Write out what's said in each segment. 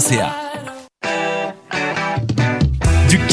Du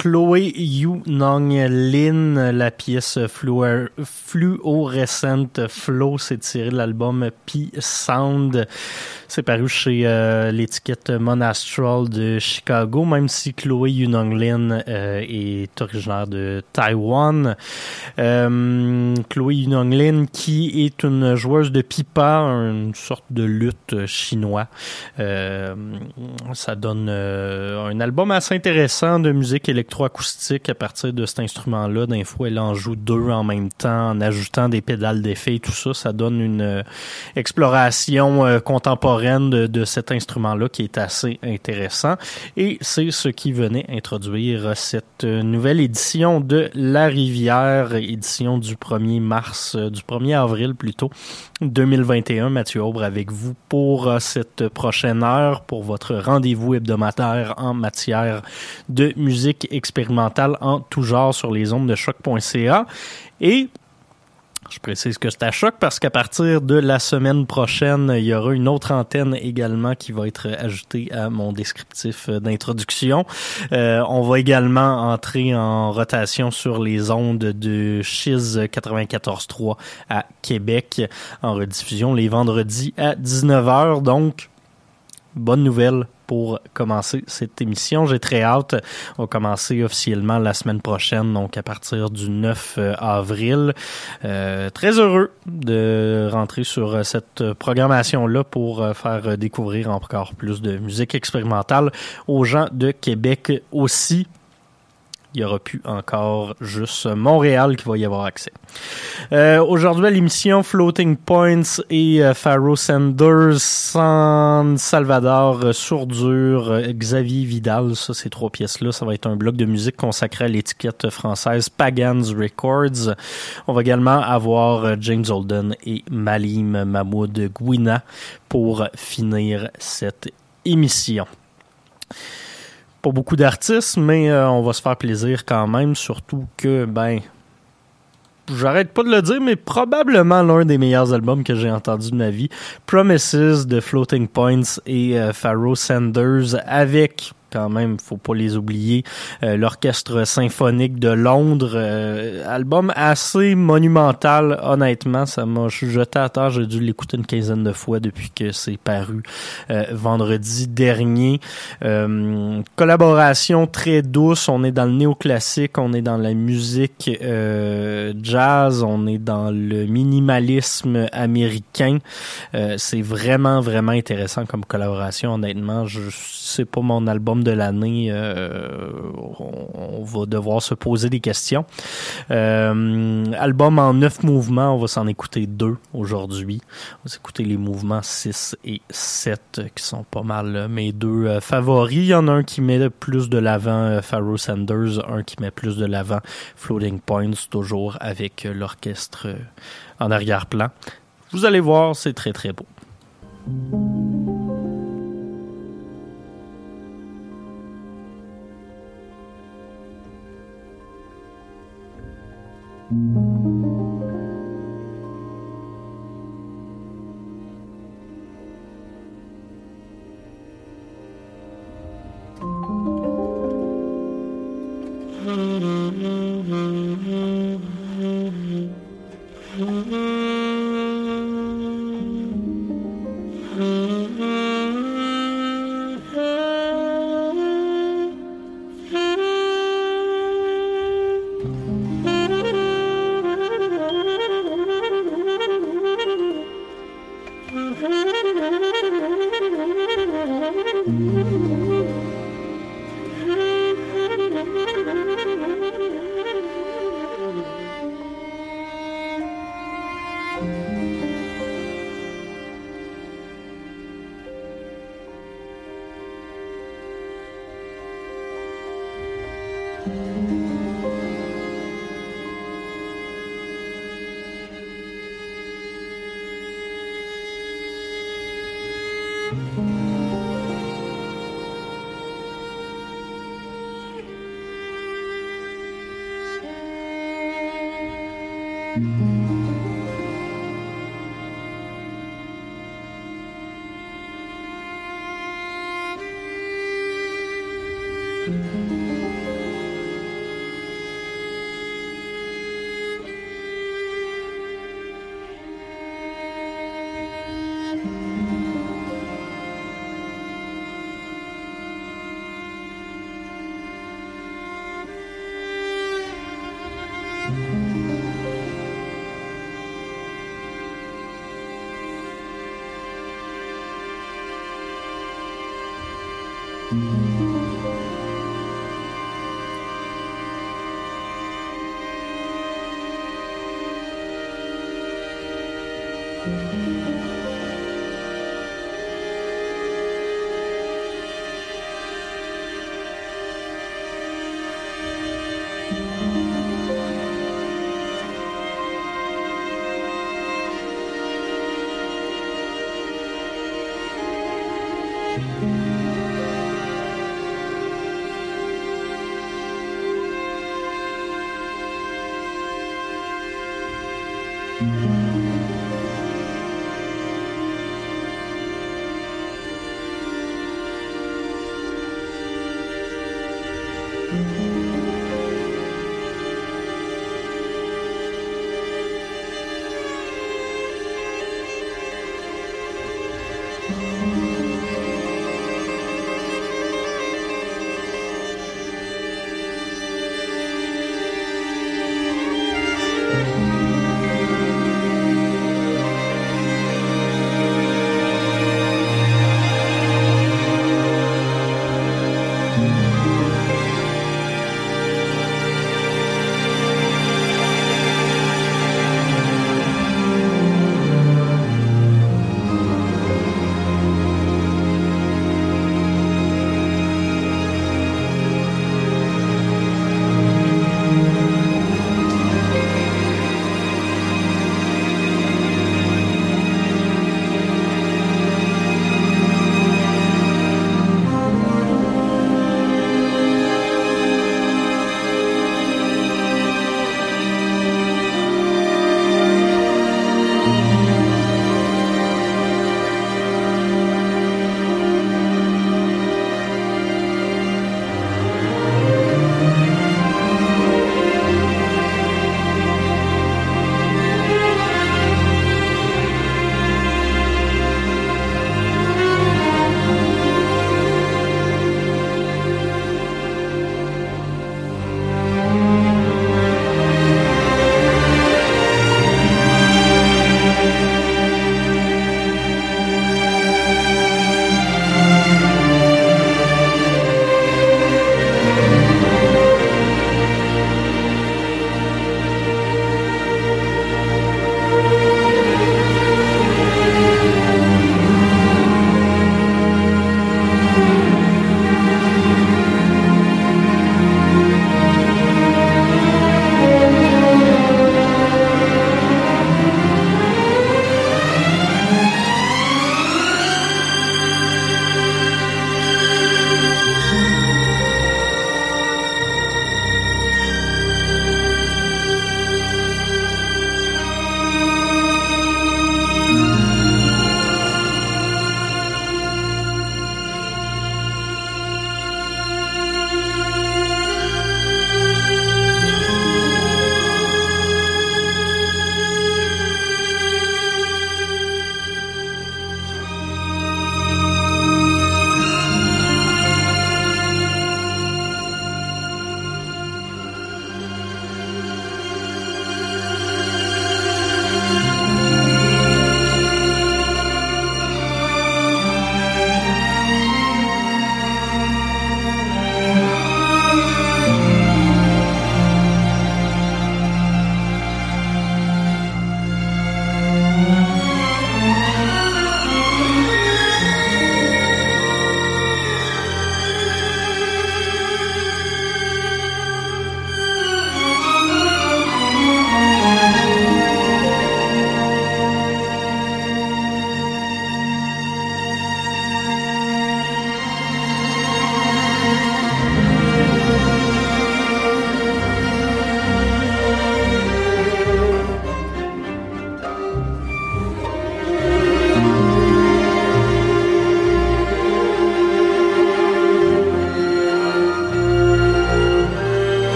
Chloé Yu Nong Lin, la pièce fluorescente Flow, c'est tiré de l'album P Sound. C'est paru chez euh, l'étiquette Monastral de Chicago, même si Chloé Yunonglin euh, est originaire de Taïwan. Euh, Chloé Yunonglin, qui est une joueuse de pipa, une sorte de lutte chinois. Euh, ça donne un album assez intéressant de musique électroacoustique à partir de cet instrument-là. D'un fois, elle en joue deux en même temps, en ajoutant des pédales d'effet et tout ça. Ça donne une exploration contemporaine de, cet instrument-là qui est assez intéressant. Et c'est ce qui venait introduire cette nouvelle édition de La Rivière, édition du 1er mars, euh, du 1er avril plutôt, 2021. Mathieu Aubre avec vous pour euh, cette prochaine heure, pour votre rendez-vous hebdomadaire en matière de musique expérimentale en tout genre sur les ondes de choc.ca. Et je précise que c'est à choc parce qu'à partir de la semaine prochaine, il y aura une autre antenne également qui va être ajoutée à mon descriptif d'introduction. Euh, on va également entrer en rotation sur les ondes de Chiz 94.3 à Québec en rediffusion les vendredis à 19h. Donc, bonne nouvelle pour commencer cette émission. J'ai très hâte. On va commencer officiellement la semaine prochaine, donc à partir du 9 euh, avril. Euh, très heureux de rentrer sur euh, cette programmation-là pour faire découvrir encore plus de musique expérimentale aux gens de Québec aussi il y aura plus encore juste Montréal qui va y avoir accès. Euh, Aujourd'hui à l'émission Floating Points et euh, Sanders, San Salvador, euh, Sourdure, euh, Xavier Vidal, ça ces trois pièces-là, ça va être un bloc de musique consacré à l'étiquette française Pagans Records. On va également avoir James Holden et Malim Mahmoud Gouina pour finir cette émission pas beaucoup d'artistes, mais euh, on va se faire plaisir quand même, surtout que, ben, j'arrête pas de le dire, mais probablement l'un des meilleurs albums que j'ai entendu de ma vie. Promises de Floating Points et euh, Pharaoh Sanders avec quand même, faut pas les oublier. Euh, L'Orchestre symphonique de Londres, euh, album assez monumental, honnêtement. Ça m'a jeté à terre. J'ai dû l'écouter une quinzaine de fois depuis que c'est paru euh, vendredi dernier. collaboration très douce. On est dans le néoclassique, on est dans la musique jazz, on est dans le minimalisme américain. c'est vraiment, vraiment intéressant comme collaboration, honnêtement. Je sais pas mon album de l'année, euh, on, va devoir se poser des questions. Euh, album en neuf mouvements, on va s'en écouter deux aujourd'hui. On va s'écouter les mouvements 6 et 7 qui sont pas mal mes deux euh, favoris. Il y en a un qui met plus de l'avant Pharaoh Sanders, un qui met plus de l'avant Floating Points, toujours avec l'orchestre en arrière-plan. Vous allez voir, c'est très très beau. Mm-hmm. thank mm -hmm. you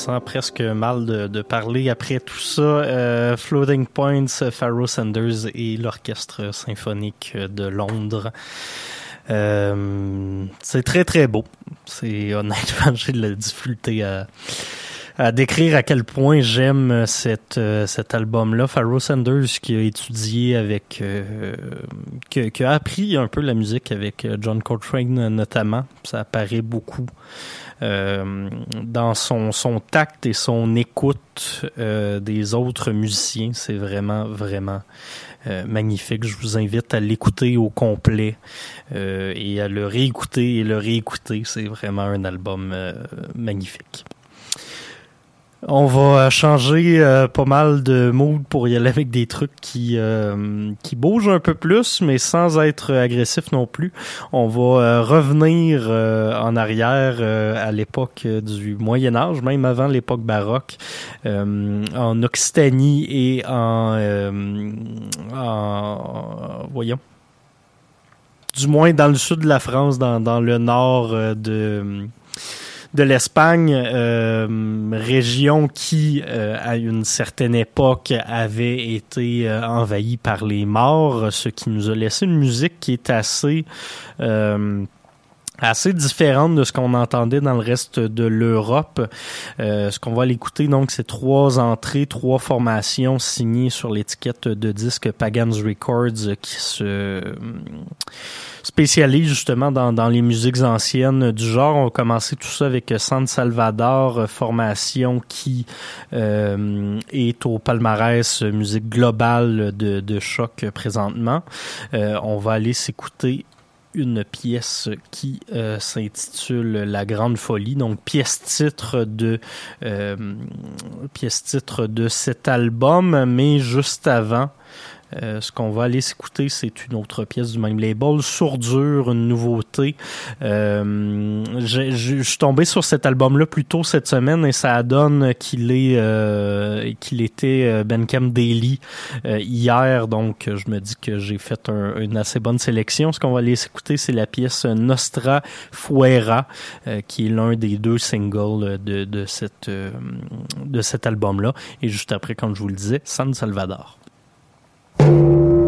Sens presque mal de, parler après tout ça. Euh, Floating Points, Pharaoh Sanders et l'Orchestre symphonique de Londres. Euh, c'est très très beau. C'est honnêtement, j'ai de la difficulté à, décrire à quel point j'aime euh, cet album-là. Pharaoh Sanders qui a étudié avec, qui, qui, a appris un peu la musique avec John Coltrane notamment. Ça apparaît beaucoup euh, dans son, son tact et son écoute euh, des autres musiciens. C'est vraiment, vraiment euh, magnifique. Je vous invite à l'écouter au complet et à le réécouter et le réécouter. C'est vraiment un album magnifique. On va changer euh, pas mal de mood pour y aller avec des trucs qui euh, qui bougent un peu plus, mais sans être agressif non plus. On va euh, revenir en arrière à l'époque du Moyen Âge, même avant l'époque baroque, en Occitanie et en, en voyons du moins dans le sud de la France, dans, dans le nord de de l'Espagne, euh, région qui, euh, à une certaine époque, avait été euh, envahie par les morts, ce qui nous a laissé une musique qui est assez assez différente de ce qu'on entendait dans le reste de l'Europe. ce qu'on va l'écouter, donc, c'est trois entrées, trois formations signées sur l'étiquette de disque Pagans Records qui se spécialise justement dans, dans les musiques anciennes du genre. On a commencé tout ça avec San Salvador, euh, formation qui euh, est au palmarès musique globale de, de choc présentement. Euh, on va aller s'écouter une pièce qui s'intitule La Grande Folie, donc pièce titre de pièce titre de cet album, mais juste avant, euh, ce qu'on va aller s'écouter, c'est une autre pièce du même label, Sourdure, une nouveauté. Euh, je suis tombé sur cet album-là plus tôt cette semaine et ça donne qu'il est euh, qu'il était euh, Benkem Daily hier, donc je me dis que j'ai fait une assez bonne sélection. Ce qu'on va aller s'écouter, c'est la pièce Nostra Fuera, qui est l'un des deux singles de, de, cette, de cet album-là. Et juste après, comme je vous le disais, San Salvador. you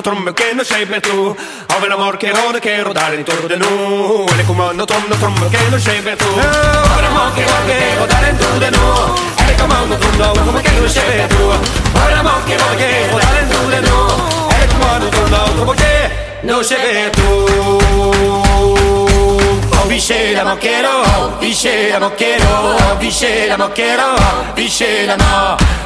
trom, trom, que no sei per tu. Ove l'amor che rode che rodare intorno di noi. Le comando trom, trom, che non sei per tu. Ove l'amor che rode che rodare intorno di noi. Le comando trom, trom, che non sei per tu. Ove l'amor che rode che rodare intorno di noi. Le comando trom, trom, che non sei per tu. Vicena moquero, vicena moquero, no, vicena moquero, vicena moquero, moquero, vicena mo, moquero,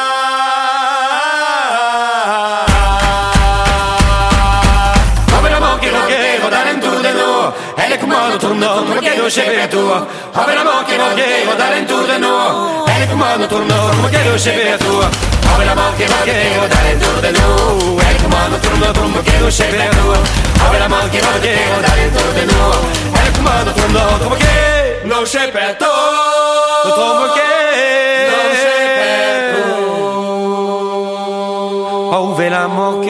fumando turno, porque eu chefe a tua. Abre a mão que não tem, dar em tudo de novo. Ele fumando turno, porque eu chefe a tua. Abre a mão que não tem, dar em tudo de novo. Ele fumando turno, porque eu chefe a tua. Abre a mão que não tem, dar em tudo de novo. Ele fumando turno, porque não chefe é. Não tomo que. Não chefe é tua. Ouve a mão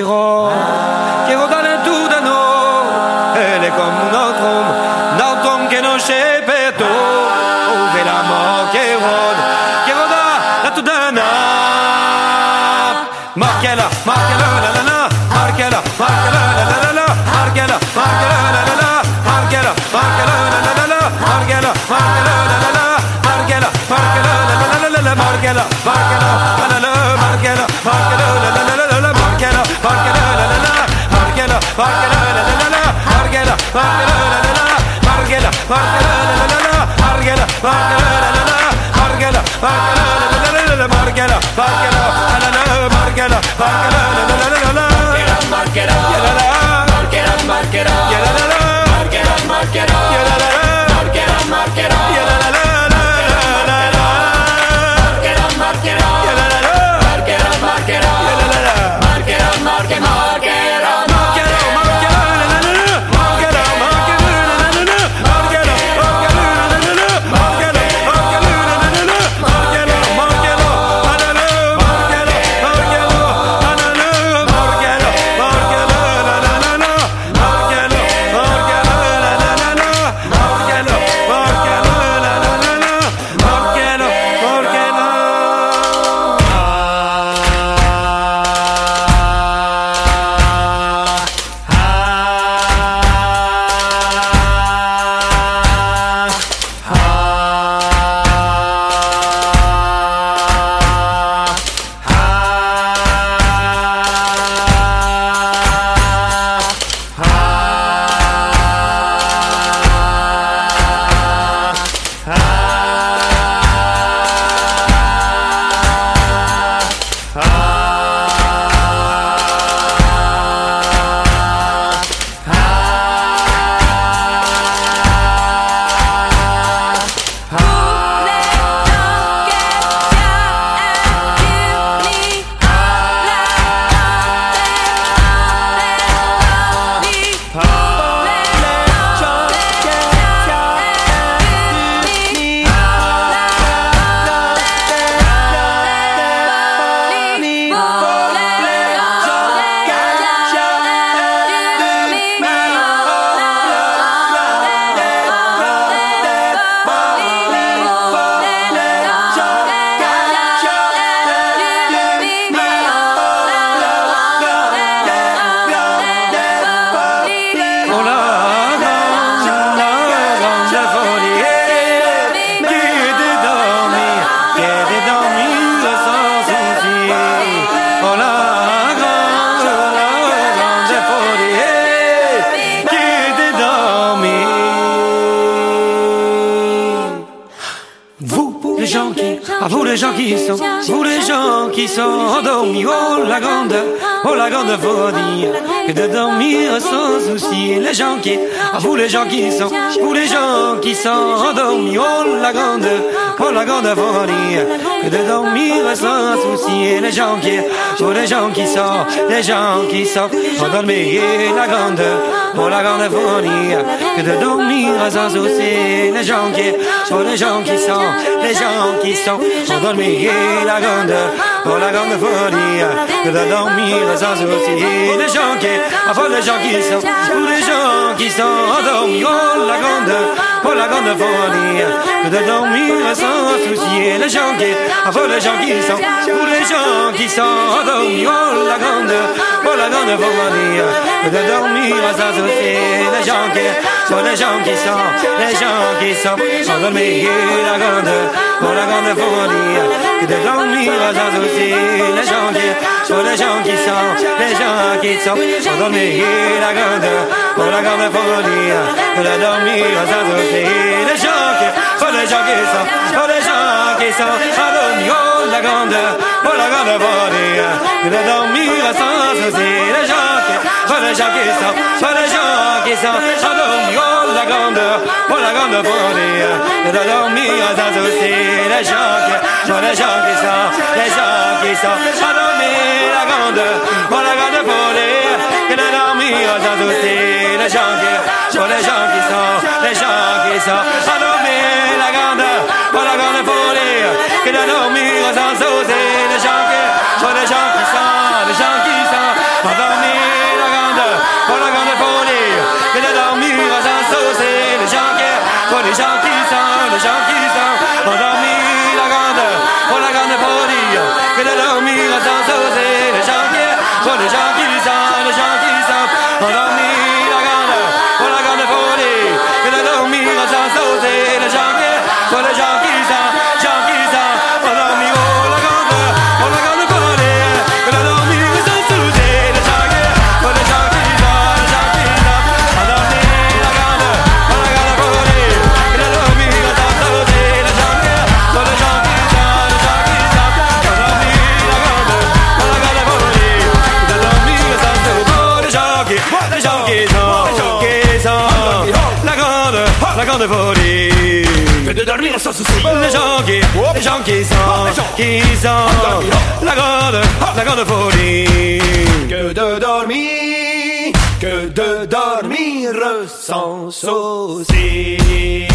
Margela, Margela, Margela, Margela, Margela, Margela, Margela, Margela, Margela, Margela, Margela, Margela, qui vous les gens qui sont endormis, oh la grande, oh la grande folie, que de dormir sans souci, les gens qui, vous les gens qui sont, vous les gens qui sont endormis, oh la grande, oh la grande folie, que de dormir sans souci, les gens qui, oh les gens qui sont, les gens qui sont endormis, la grande, oh la grande folie, que de dormir sans souci, les gens qui, oh les gens qui sont les gens qui sont endormis la grande, pour la grande folie, que de dormir sans souci. Les gens qui, enfin les gens qui sont, pour les gens qui sont endormis, oh la grande, pour la grande folie, que de dormir sans souci. Les gens qui, enfin les gens qui sont, pour les gens qui sont endormis, oh la grande, pour la grande folie, que de dormir sans souci. Les gens qui, sont les gens qui sont, les gens qui sont endormis la grande pour la grande folie, que de dormir sans souci, les gens qui, pour les gens qui sont, les gens qui sont, endormis la grande, pour la grande folie, que de dormir sans souci, les gens qui, pour les gens qui sont, pour les gens qui sont, endormis, oh la grande, pour la grande folie, que de dormir sans souci, les gens qui, pour les gens qui sont, pour les gens qui sont, endormis, oh la grande, pour la grande folie, que de dormir sans souci, les gens qui, pour les gens qui sont, les gens qui sont, endormis la grande, pour la grande les gens qui, pour les gens qui sont, les gens qui sont, endormis la grande, pour la grande folie, que de dormir sans souci, les gens qui, pour les gens qui sont, les gens qui sont, endormis la grande, pour la grande folie, que de dormir sans souci, les gens qui, pour les gens qui sont, les gens qui sont, sans souci. Les gens qui, les gens qui sont, qui sont, la grande, la grande folie. Que de dormir, que de dormir sans souci.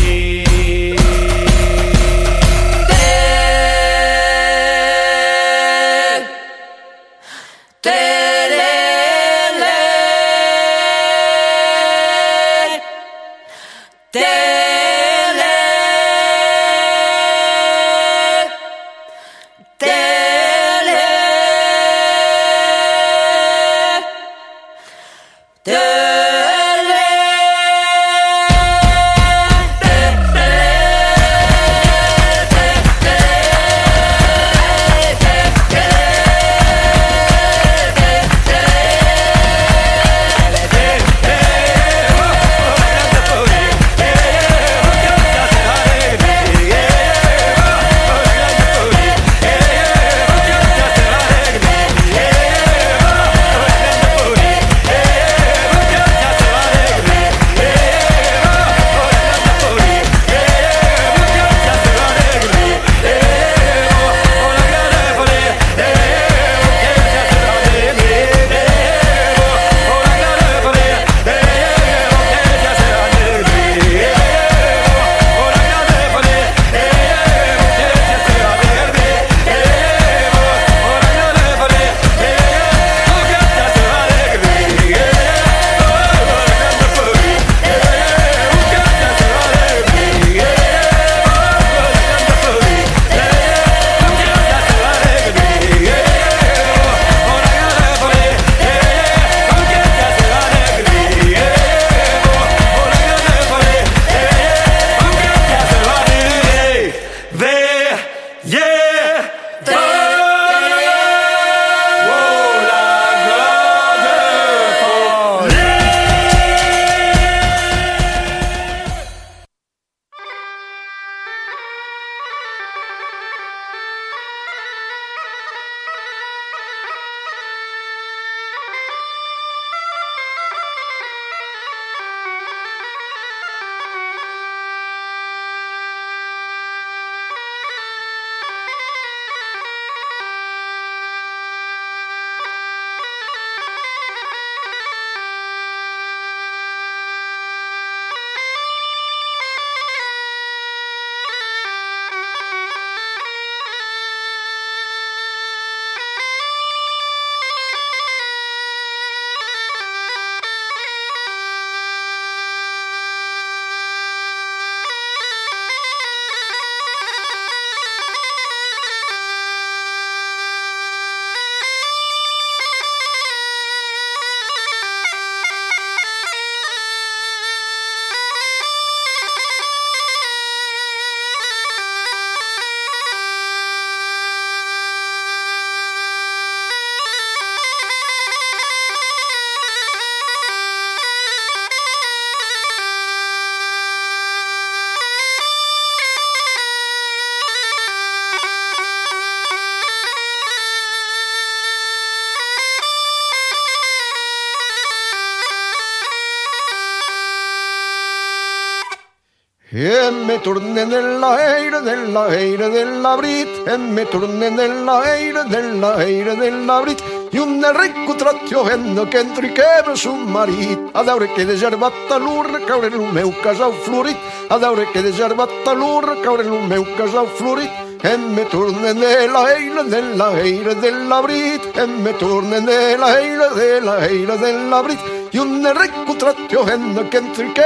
me turnen en la aire, del la aire, del la brit, en me turnen en la aire, del la aire, del la brit. Y un ricco trattio vendo che entri su marit, ad aure che deservatta l'ur, caure il meu casau florit, ad aure che deservatta l'ur, caure il meu casau florit. En me turnen de la eira, de la eira, de la brit. En me turnen de la eira, de la eira, de la brit. i un ricontrat jo venda que entre que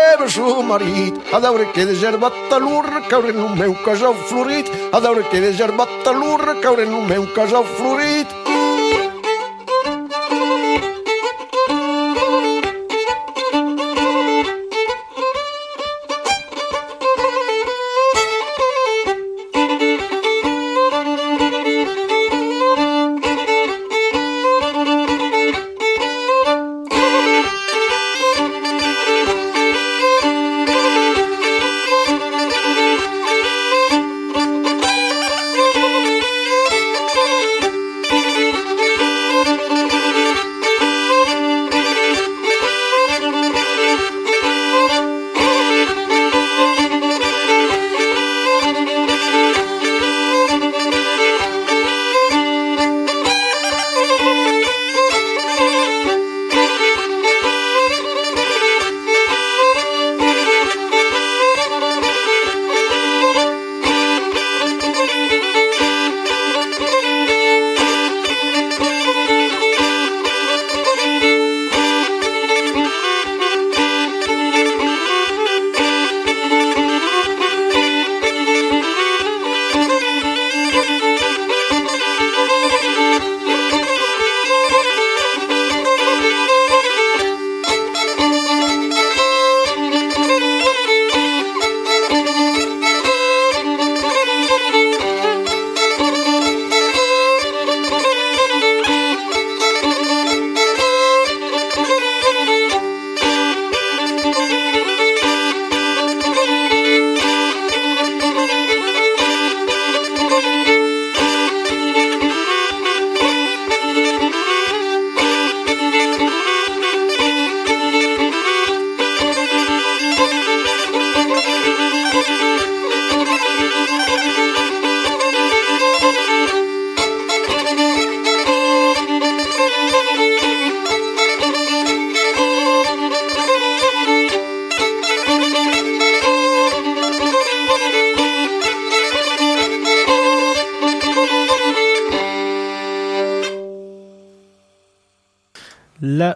marit. A veure que de gerbat a l'urra caure en un meu casal florit, a veure que de gerbat a l'urra caure en un meu casal florit.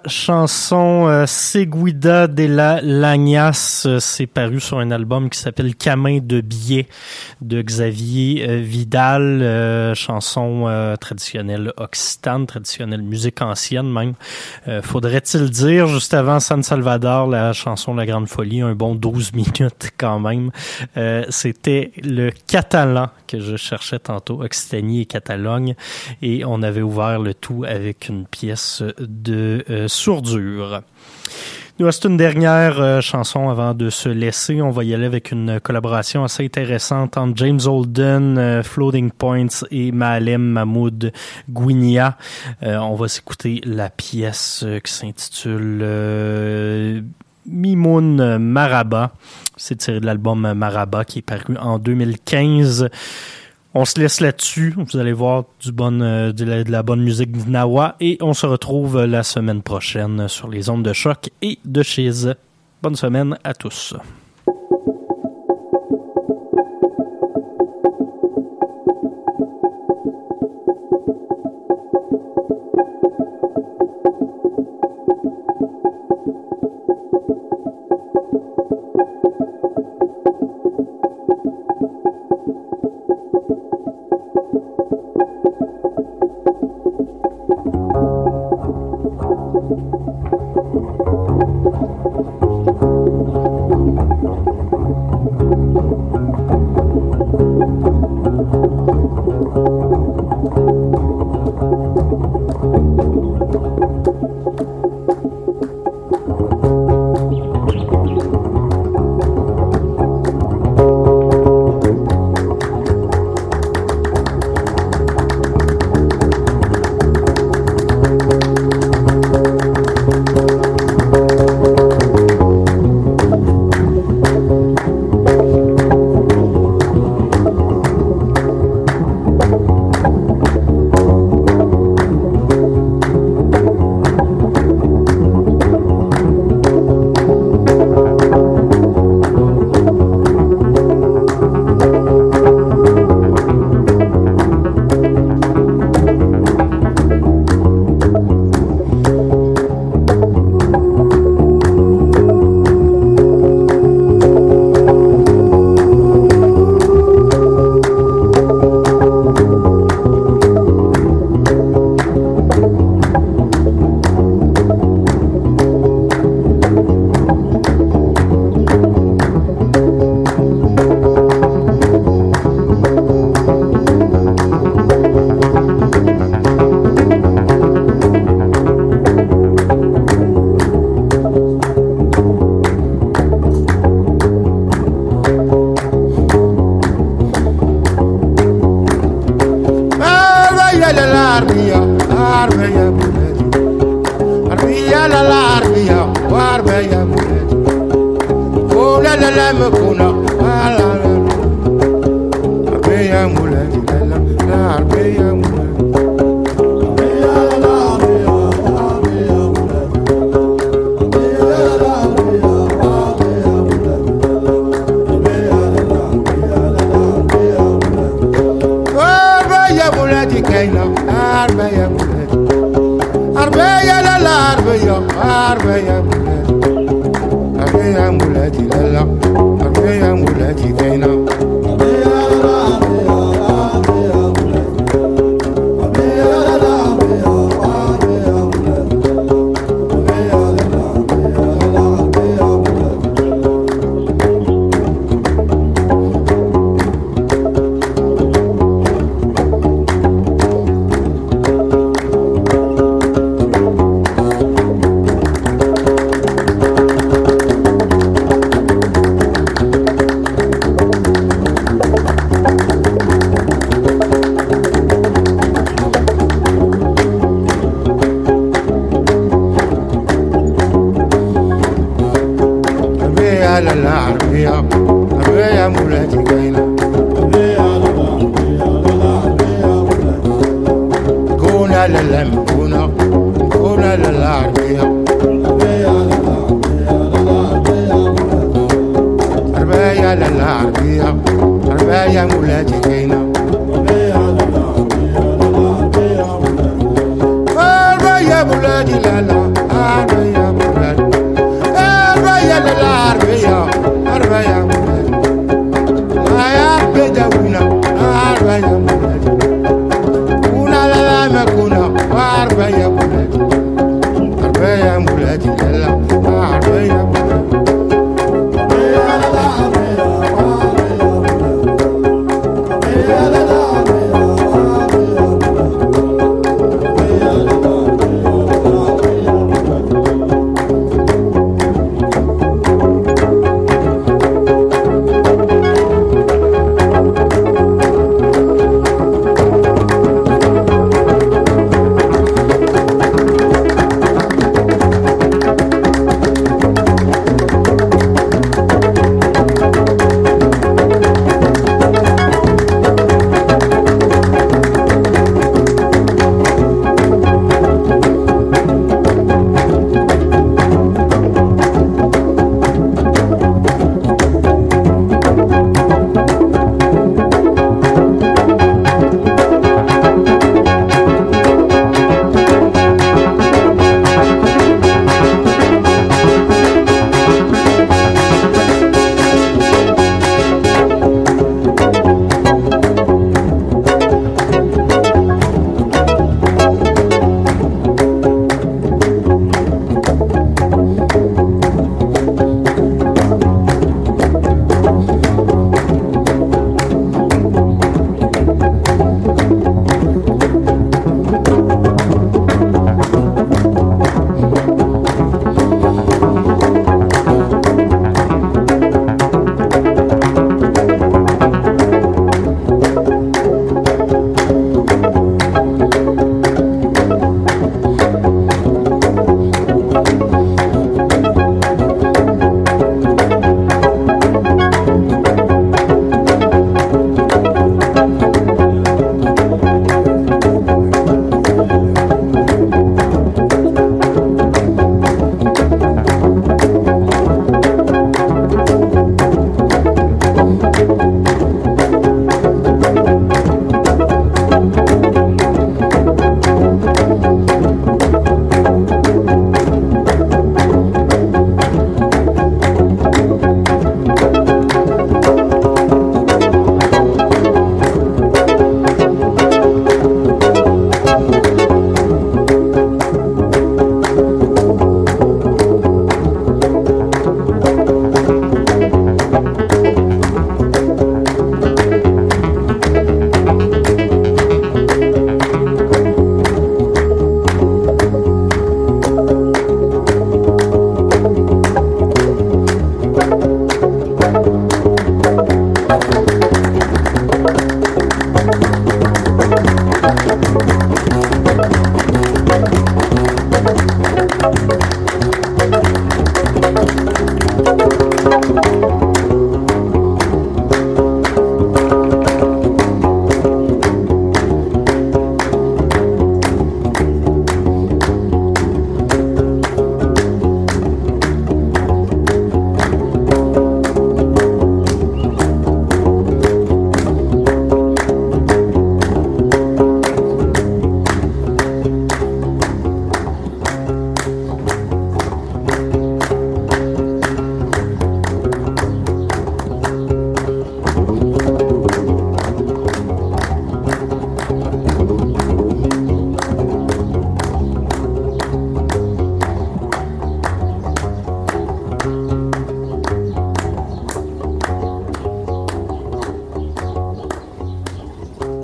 Chanson euh, Seguida de la Lagnas, euh, c'est paru sur un album qui s'appelle Camin de billets de Xavier euh, Vidal, euh, chanson traditionnelle occitane, traditionnelle musique ancienne même. Faudrait-il dire, juste avant San Salvador, la chanson La Grande Folie, un bon 12 minutes quand même. C'était le catalan que je cherchais tantôt, Occitanie et Catalogne, et on avait ouvert le tout avec une pièce de sourdure. Nous reste une dernière euh, chanson avant de se laisser. On va y aller avec une collaboration assez intéressante entre James Holden, euh, Floating Points et Malem Mahmoud Gwinia. Euh, on va s'écouter la pièce qui s'intitule Mimoun Maraba. C'est tiré de l'album Maraba qui est paru en 2015. On se laisse là-dessus. Vous allez voir du bon, euh, de, la, bonne musique de Nawa et on se retrouve la semaine prochaine sur les ondes de choc et de Chiz. Bonne semaine à tous.